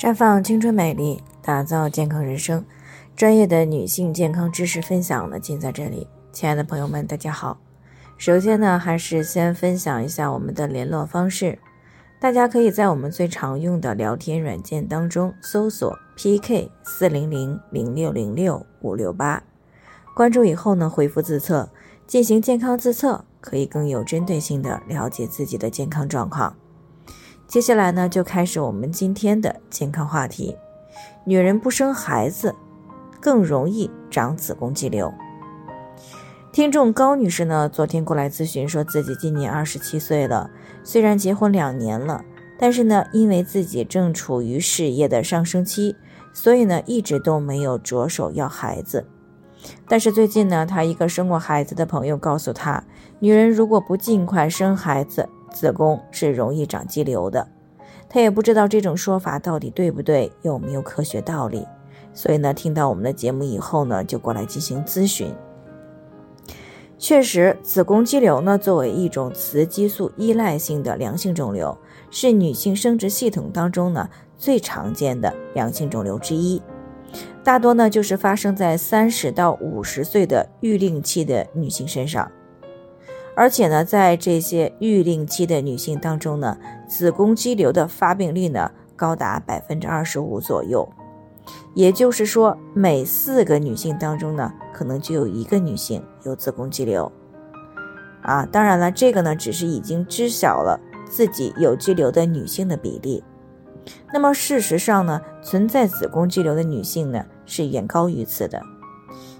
绽放青春美丽，打造健康人生。专业的女性健康知识分享呢，尽在这里。亲爱的朋友们，大家好。首先呢，还是先分享一下我们的联络方式。大家可以在我们最常用的聊天软件当中搜索 PK 四零零零六零六五六八，关注以后呢，回复自测进行健康自测，可以更有针对性的了解自己的健康状况。接下来呢，就开始我们今天的健康话题。女人不生孩子，更容易长子宫肌瘤。听众高女士呢，昨天过来咨询，说自己今年二十七岁了，虽然结婚两年了，但是呢，因为自己正处于事业的上升期，所以呢，一直都没有着手要孩子。但是最近呢，她一个生过孩子的朋友告诉她，女人如果不尽快生孩子，子宫是容易长肌瘤的，他也不知道这种说法到底对不对，有没有科学道理。所以呢，听到我们的节目以后呢，就过来进行咨询。确实，子宫肌瘤呢，作为一种雌激素依赖性的良性肿瘤，是女性生殖系统当中呢最常见的良性肿瘤之一。大多呢就是发生在三十到五十岁的育龄期的女性身上。而且呢，在这些育龄期的女性当中呢，子宫肌瘤的发病率呢高达百分之二十五左右，也就是说，每四个女性当中呢，可能就有一个女性有子宫肌瘤。啊，当然了，这个呢只是已经知晓了自己有肌瘤的女性的比例。那么事实上呢，存在子宫肌瘤的女性呢是远高于此的，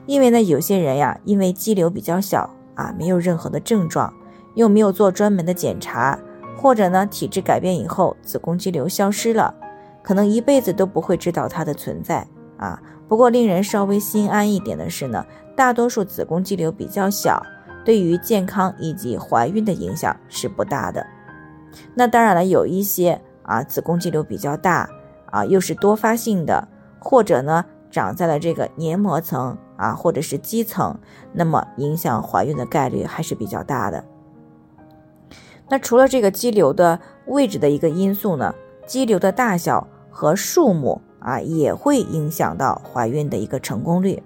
因为呢，有些人呀，因为肌瘤比较小。啊，没有任何的症状，又没有做专门的检查，或者呢，体质改变以后子宫肌瘤消失了，可能一辈子都不会知道它的存在啊。不过令人稍微心安一点的是呢，大多数子宫肌瘤比较小，对于健康以及怀孕的影响是不大的。那当然了，有一些啊，子宫肌瘤比较大啊，又是多发性的，或者呢，长在了这个黏膜层。啊，或者是基层，那么影响怀孕的概率还是比较大的。那除了这个肌瘤的位置的一个因素呢，肌瘤的大小和数目啊，也会影响到怀孕的一个成功率。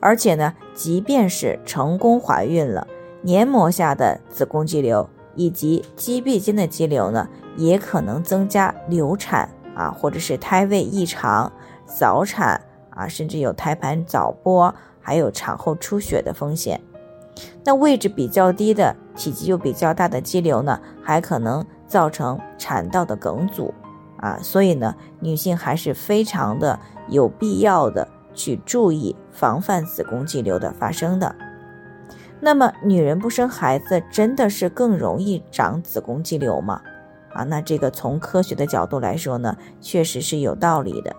而且呢，即便是成功怀孕了，黏膜下的子宫肌瘤以及肌壁间的肌瘤呢，也可能增加流产啊，或者是胎位异常、早产。啊，甚至有胎盘早剥，还有产后出血的风险。那位置比较低的、体积又比较大的肌瘤呢，还可能造成产道的梗阻。啊，所以呢，女性还是非常的有必要的去注意防范子宫肌瘤的发生的。那么，女人不生孩子真的是更容易长子宫肌瘤吗？啊，那这个从科学的角度来说呢，确实是有道理的，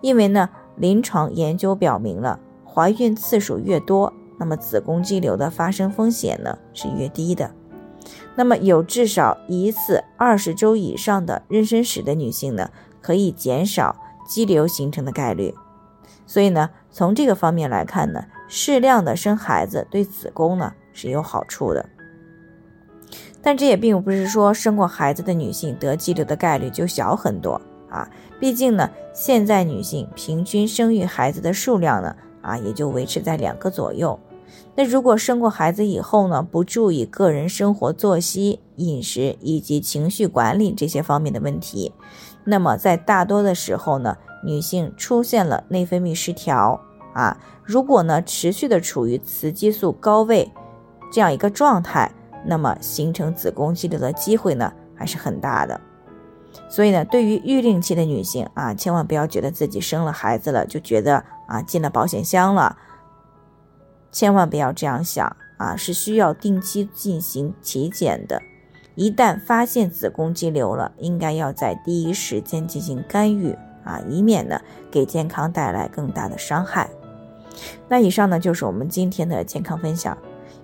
因为呢。临床研究表明了，怀孕次数越多，那么子宫肌瘤的发生风险呢是越低的。那么有至少一次二十周以上的妊娠史的女性呢，可以减少肌瘤形成的概率。所以呢，从这个方面来看呢，适量的生孩子对子宫呢是有好处的。但这也并不是说生过孩子的女性得肌瘤的概率就小很多。啊，毕竟呢，现在女性平均生育孩子的数量呢，啊，也就维持在两个左右。那如果生过孩子以后呢，不注意个人生活作息、饮食以及情绪管理这些方面的问题，那么在大多的时候呢，女性出现了内分泌失调啊，如果呢持续的处于雌激素高位这样一个状态，那么形成子宫肌瘤的机会呢，还是很大的。所以呢，对于育龄期的女性啊，千万不要觉得自己生了孩子了就觉得啊进了保险箱了，千万不要这样想啊，是需要定期进行体检的。一旦发现子宫肌瘤了，应该要在第一时间进行干预啊，以免呢给健康带来更大的伤害。那以上呢就是我们今天的健康分享。